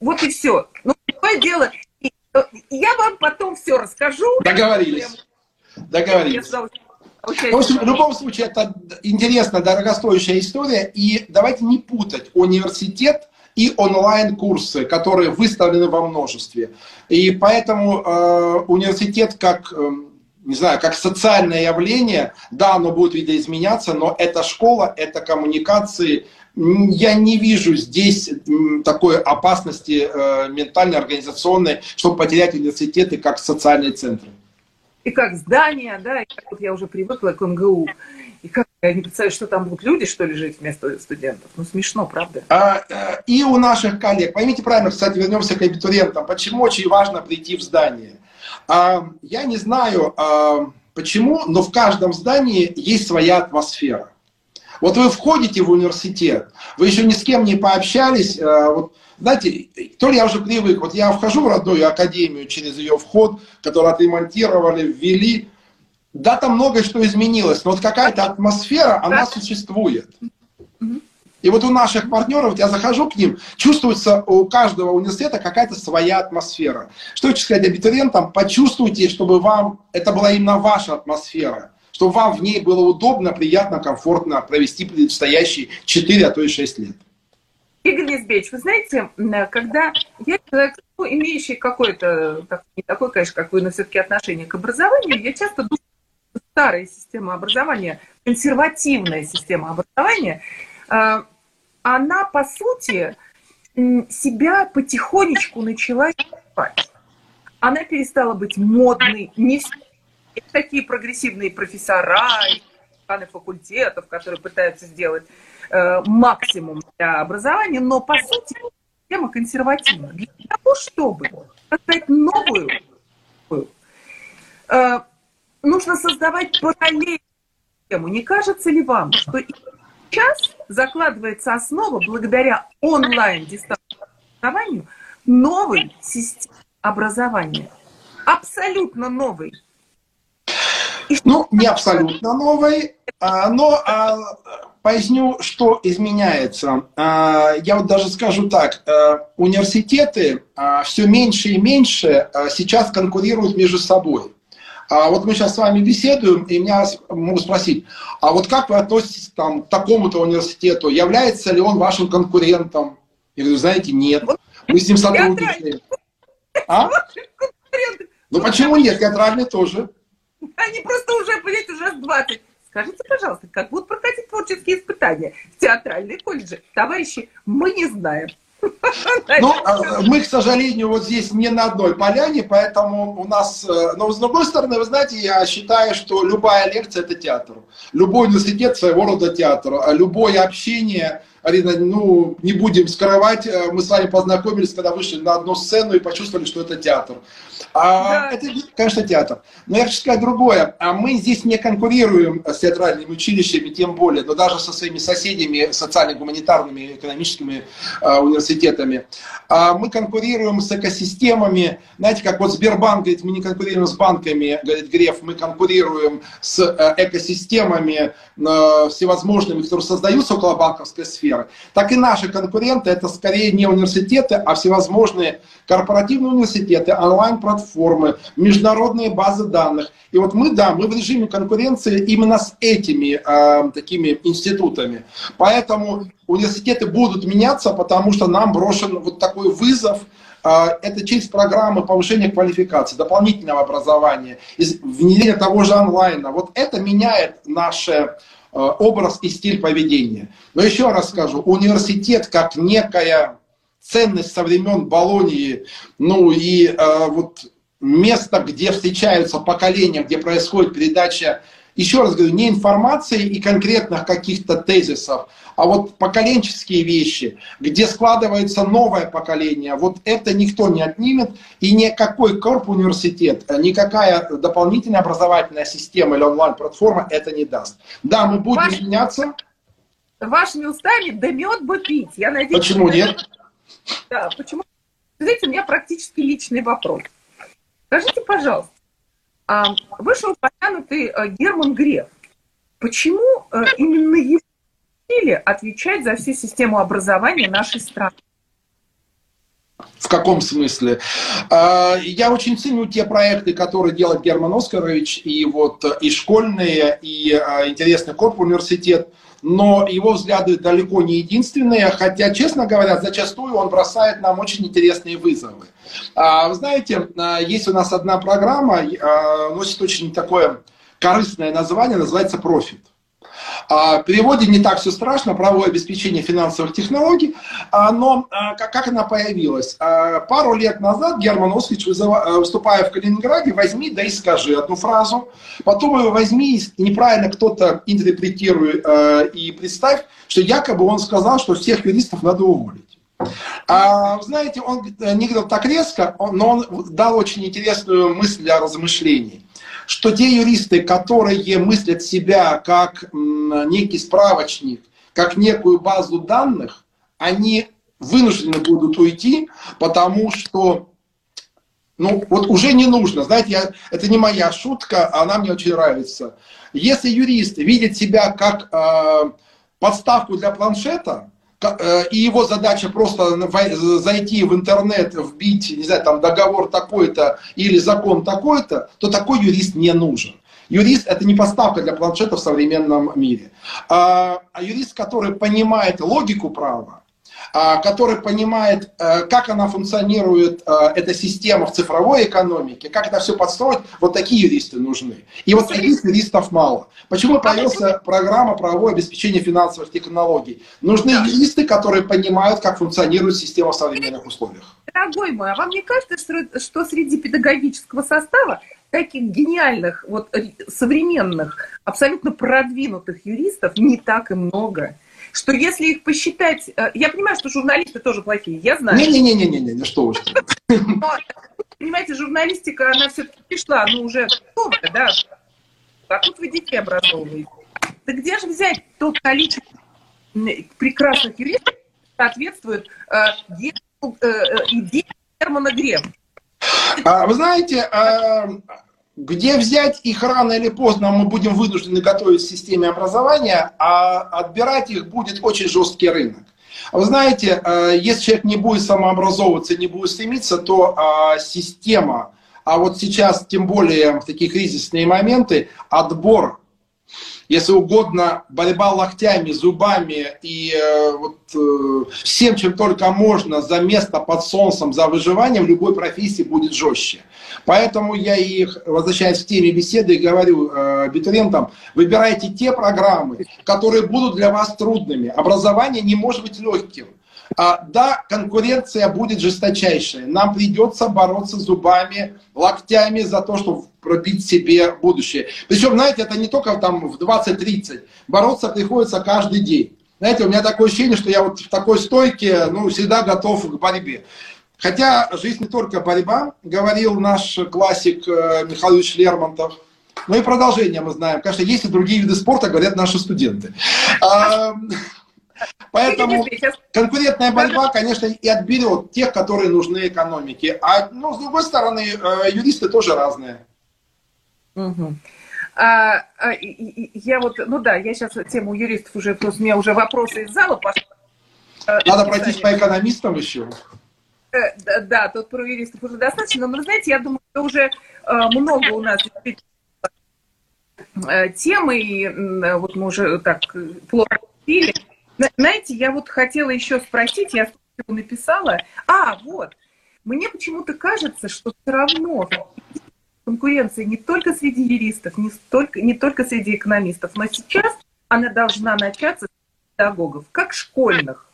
Вот и все. Ну, такое дело. И, э, я вам потом все расскажу. Договорились. Договорились. В любом случае, это интересная, дорогостоящая история. И давайте не путать университет и онлайн-курсы, которые выставлены во множестве. И поэтому э, университет как, э, не знаю, как социальное явление, да, оно будет видоизменяться, но это школа, это коммуникации. Я не вижу здесь такой опасности э, ментальной, организационной, чтобы потерять университеты как социальные центры и как здание, да, и как вот я уже привыкла к МГУ, и как я не представляю, что там будут люди, что ли, жить вместо студентов. Ну, смешно, правда? А, э, и у наших коллег, поймите правильно, кстати, вернемся к абитуриентам, почему очень важно прийти в здание. А, я не знаю, а, почему, но в каждом здании есть своя атмосфера. Вот вы входите в университет, вы еще ни с кем не пообщались, а, вот знаете, то ли я уже привык, вот я вхожу в родную академию через ее вход, который отремонтировали, ввели, да, там многое что изменилось, но вот какая-то атмосфера, она существует. И вот у наших партнеров, я захожу к ним, чувствуется у каждого университета какая-то своя атмосфера. Что хочу сказать абитуриентам, почувствуйте, чтобы вам, это была именно ваша атмосфера, чтобы вам в ней было удобно, приятно, комфортно провести предстоящие 4, а то и 6 лет. Игорь Лизбеевич, вы знаете, когда я человек, ну, имеющий какое-то, не такое, конечно, как вы, но все-таки отношение к образованию, я часто думаю, что старая система образования, консервативная система образования, э, она, по сути, себя потихонечку начала исчерпать. Она перестала быть модной, не все такие прогрессивные профессора, факультетов, которые пытаются сделать максимум для образования, но по сути система консервативна. Для того, чтобы создать новую, э, нужно создавать параллельную систему. Не кажется ли вам, что сейчас закладывается основа благодаря онлайн-дистанционному образованию новой системы образования? Абсолютно новой. (laughs) Ну, не абсолютно новой, а, но а, Поясню, что изменяется. А, я вот даже скажу так. Университеты все меньше и меньше сейчас конкурируют между собой. А вот мы сейчас с вами беседуем, и меня могут спросить, а вот как вы относитесь там, к такому-то университету? Является ли он вашим конкурентом? Я говорю, знаете, нет. Мы с ним сотрудничаем. А? Ну почему нет? Театральный тоже. Они просто уже, понимаете, уже с 20. Скажите, пожалуйста, как будут проходить творческие испытания в театральные колледжи? Товарищи, мы не знаем. (laughs) Ну, а, мы, к сожалению, вот здесь не на одной поляне, поэтому у нас... Э, но, с другой стороны, вы знаете, я считаю, что любая лекция – это театр. Любой университет – своего рода театр. А любое общение Арина, ну, не будем скрывать, э, мы с вами познакомились, когда вышли на одну сцену и почувствовали, что это театр. А, да. Это, конечно, театр. Но я хочу сказать другое. А мы здесь не конкурируем с театральными училищами, тем более, но даже со своими соседями, социально-гуманитарными, экономическими а, университетами. А мы конкурируем с экосистемами. Знаете, как вот Сбербанк говорит, мы не конкурируем с банками, говорит Греф, мы конкурируем с э, экосистемами э, всевозможными, которые создаются около банковской сферы. Так и наши конкуренты, это скорее не университеты, а всевозможные корпоративные университеты, онлайн-платформы, международные базы данных. И вот мы, да, мы в режиме конкуренции именно с этими э, такими институтами. Поэтому университеты будут меняться, потому что нам брошен вот такой вызов, а, это часть программы повышения квалификации, дополнительного образования, внедрение того же онлайна. Вот это меняет наш э, образ и стиль поведения. Но еще раз скажу, университет как некая ценность со времен Болонии, ну и э, вот место, где встречаются поколения, где происходит передача, еще раз говорю, не информации и конкретных каких-то тезисов, а вот поколенческие вещи, где складывается новое поколение, вот это никто не отнимет, и никакой корп университет, никакая дополнительная образовательная система или онлайн-платформа это не даст. Да, мы будем Ваш... меняться. Вашими устами да мед бы пить. Я надеюсь, Почему нет? Да, почему? Знаете, у меня практически личный вопрос. Скажите, пожалуйста, а, вышел упомянутый э, Герман Греф. Почему э, именно его отвечать за всю систему образования нашей страны? В каком смысле? А, я очень ценю те проекты, которые делает Герман Оскарович, и вот и школьные, и а, интересный корпус университет но его взгляды далеко не единственные, хотя, честно говоря, зачастую он бросает нам очень интересные вызовы. А, вы знаете, а, есть у нас одна программа, а, носит очень такое корыстное название, называется «Профит». В переводе не так все страшно, правовое обеспечение финансовых технологий, но как она появилась? Пару лет назад Герман Оскич, выступая в Калининграде, возьми да и скажи одну фразу, потом его возьми неправильно кто-то интерпретирует и представь, что якобы он сказал, что всех юристов надо уволить. А, знаете, он не говорил так резко, но он дал очень интересную мысль для размышлений что те юристы, которые мыслят себя как некий справочник, как некую базу данных, они вынуждены будут уйти, потому что ну, вот уже не нужно. Знаете, я, это не моя шутка, она мне очень нравится. Если юрист видит себя как э, подставку для планшета, Э, и его задача просто зайти в интернет, вбить, не знаю, там договор такой-то или закон такой-то, то такой юрист не нужен. Юрист – это не поставка для планшета в современном мире. А, а юрист, который понимает логику права, который понимает, э, как она функционирует, э, эта система в цифровой экономике, как это все подстроить, вот такие юристы нужны. И вот таких юристов мало. Почему появилась программа правовое обеспечение финансовых технологий? Нужны юристы, которые понимают, как функционирует система в современных условиях. Дорогой мой, а вам не кажется, что среди педагогического состава таких гениальных, вот современных, абсолютно продвинутых юристов не так и много? Что если их посчитать... Э, я понимаю, что журналисты тоже плохие, я знаю. Не-не-не-не, не, что вы. Но, понимаете, журналистика, она все-таки пришла, ну, уже готовая, да. А тут вы детей образовываете. Так где же взять то количество прекрасных юристов, соответствует э, э, э, идее Германа Грефа? А, вы знаете, а, где взять их рано или поздно мы будем вынуждены готовить в системе образования, а отбирать их будет очень жесткий рынок. Вы знаете, э, если человек не будет самообразовываться, не будет стремиться, то а, система, а вот сейчас, тем более в такие кризисные моменты, отбор если угодно, борьба локтями, зубами и э, вот, э, всем, чем только можно за место под солнцем, за выживанием в любой профессии будет жестче. Поэтому я и, возвращаясь к теме беседы, говорю э, абитуриентам, выбирайте те программы, которые будут для вас трудными. Образование не может быть легким. А, да, конкуренция будет жесточайшая. Нам придется бороться зубами, локтями за то, чтобы пробить себе будущее. Причем, знаете, это не только там в 20-30. Бороться приходится каждый день. Знаете, у меня такое ощущение, что я вот в такой стойке, ну, всегда готов к борьбе. Хотя жизнь не только борьба, говорил наш классик э, Михаил Лермонтов. Ну и продолжение мы знаем. Конечно, есть и другие виды спорта, говорят наши студенты. Поэтому конкурентная борьба, конечно, и отберет тех, которые нужны экономике. А ну, с другой стороны, э, юристы тоже разные. Угу. А, а, я вот, ну да, я сейчас тему юристов уже, просто у меня уже вопросы из зала пошли. Э, Надо пройтись по экономистам еще. Э, да, да, тут про юристов уже достаточно, но, знаете, я думаю, что уже много у нас темы, и вот мы уже так плохо пили. Знаете, я вот хотела еще спросить, я написала. А, вот. Мне почему-то кажется, что все равно конкуренция не только среди юристов, не, столько, не только среди экономистов, но сейчас она должна начаться с педагогов, как школьных,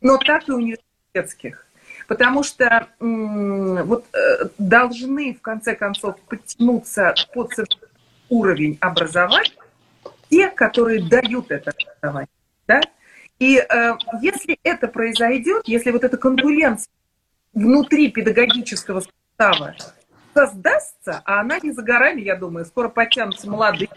но так и университетских. Потому что вот э, должны в конце концов подтянуться под уровень образования те, которые дают это образование. Да? И э, если это произойдет, если вот эта конкуренция внутри педагогического состава создастся, а она не за горами, я думаю, скоро потянутся молодые,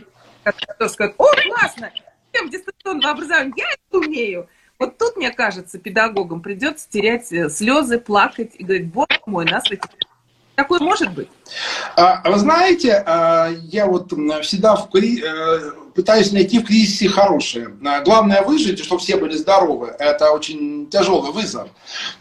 которые скажут, о, классно, всем дистанционное образование, я это умею. Вот тут, мне кажется, педагогам придется терять э, слезы, плакать и говорить, боже мой, нас эти Такое может быть? А, вы знаете, а, я вот всегда в, э, пытаюсь найти в кризисе хорошее. А, главное выжить, чтобы все были здоровы. Это очень тяжелый вызов.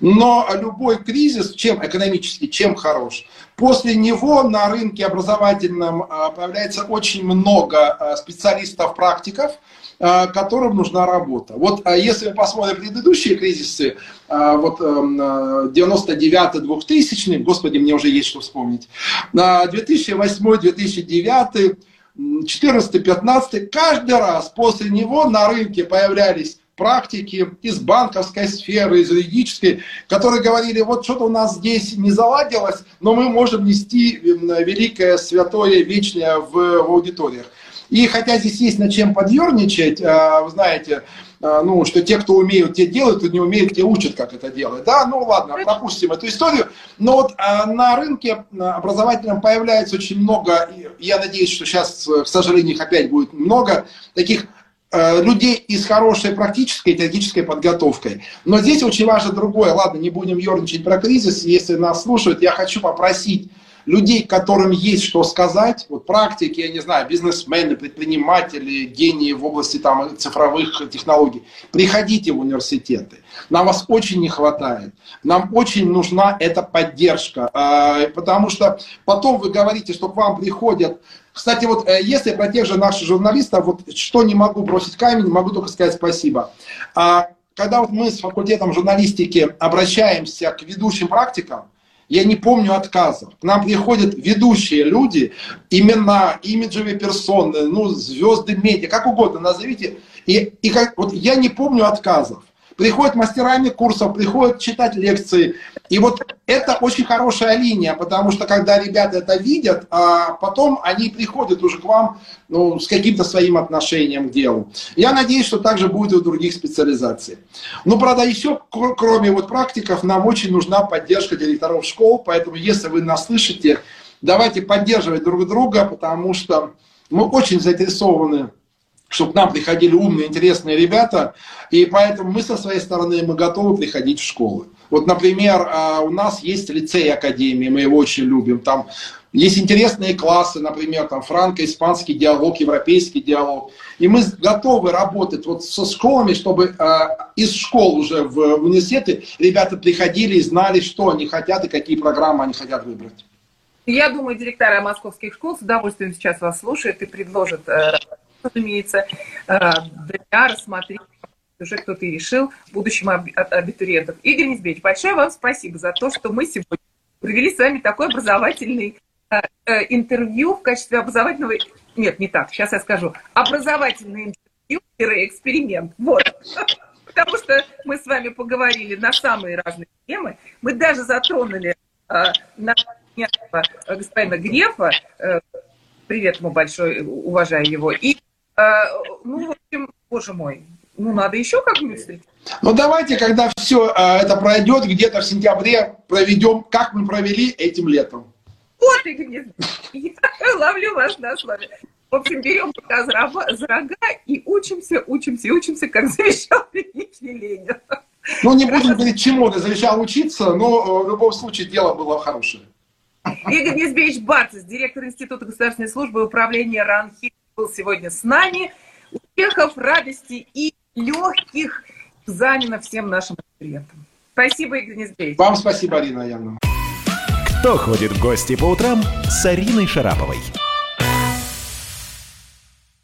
Но любой кризис, чем экономический, чем хорош? После него на рынке образовательном появляется очень много специалистов-практиков, которым нужна работа. Вот если мы посмотрим предыдущие кризисы, вот 99-2000, господи, мне уже есть что вспомнить, 2008-2009, 14-15, каждый раз после него на рынке появлялись практики из банковской сферы, из юридической, которые говорили, вот что-то у нас здесь не заладилось, но мы можем нести великое, святое, вечное в аудиториях. И хотя здесь есть над чем подъерничать, а, вы знаете, а, ну, что те, кто умеют, те делают, кто не умеет, те учат, как это делать. Да, ну ладно, пропустим эту историю. Но вот а, на рынке образовательном появляется очень много, я надеюсь, что сейчас, к сожалению, их опять будет много, таких людей из хорошей практической и теоретической подготовкой. Но здесь очень важно другое. Ладно, не будем ерничать про кризис. Если нас слушают, я хочу попросить людей, которым есть что сказать, вот практики, я не знаю, бизнесмены, предприниматели, гении в области там, цифровых технологий, приходите в университеты. Нам вас очень не хватает. Нам очень нужна эта поддержка, а, потому что потом вы говорите, что к вам приходят кстати, вот э, если про тех же наших журналистов, вот что не могу бросить камень, могу только сказать спасибо. А, когда вот мы с факультетом журналистики обращаемся к ведущим практикам, я не помню отказов. К нам приходят ведущие люди, имена, имиджевые персоны, ну, звезды медиа, как угодно назовите. И, и как, вот я не помню отказов приходят мастерами курсов, приходят читать лекции. И вот это очень хорошая линия, потому что когда ребята это видят, а потом они приходят уже к вам ну, с каким-то своим отношением к делу. Я надеюсь, что также будет и у других специализаций. Ну, правда, еще, кроме вот практиков, нам очень нужна поддержка директоров школ, поэтому если вы нас слышите, давайте поддерживать друг друга, потому что мы очень заинтересованы чтобы к нам приходили умные, интересные ребята, и поэтому мы со своей стороны мы готовы приходить в школы. Вот, например, а, у нас есть лицей Академии, мы его очень любим, там есть интересные классы, например, там франко-испанский диалог, европейский диалог. И мы готовы работать вот со школами, чтобы э, из школ уже в университеты ребята приходили и знали, что они хотят и какие программы они хотят выбрать. Я думаю, директора московских школ с удовольствием сейчас вас слушают и предложат э, разумеется, для рассмотрения уже кто-то решил будущим абитуриентам. Игорь Низбевич, большое вам спасибо за то, что мы сегодня провели с вами такой образовательный интервью в качестве образовательного... Нет, не так, сейчас я скажу. Образовательный интервью, эксперимент. Вот (laughs) потому что мы с вами поговорили на самые разные темы. Мы даже затронули э, на господина Грефа. Э, привет ему большой, уважаю его. И, э, ну, в общем, боже мой, ну, надо еще как-нибудь встретиться. Ну, давайте, когда все э, это пройдет, где-то в сентябре проведем, как мы провели этим летом. Вот, Игорь, я ловлю вас на слове. В общем, берем пока за рога и учимся, учимся и учимся, как завещал великий Ленин. Ну, не будем говорить, чему ты завещал учиться, но э, в любом случае дело было хорошее. Игорь Низбеевич Барцис, директор Института государственной службы и управления РАНХИ, был сегодня с нами. Успехов, радости и легких экзаменов всем нашим клиентам. Спасибо, Игорь Низбеевич. Вам спасибо, Арина Яновна. Кто ходит в гости по утрам с Ариной Шараповой?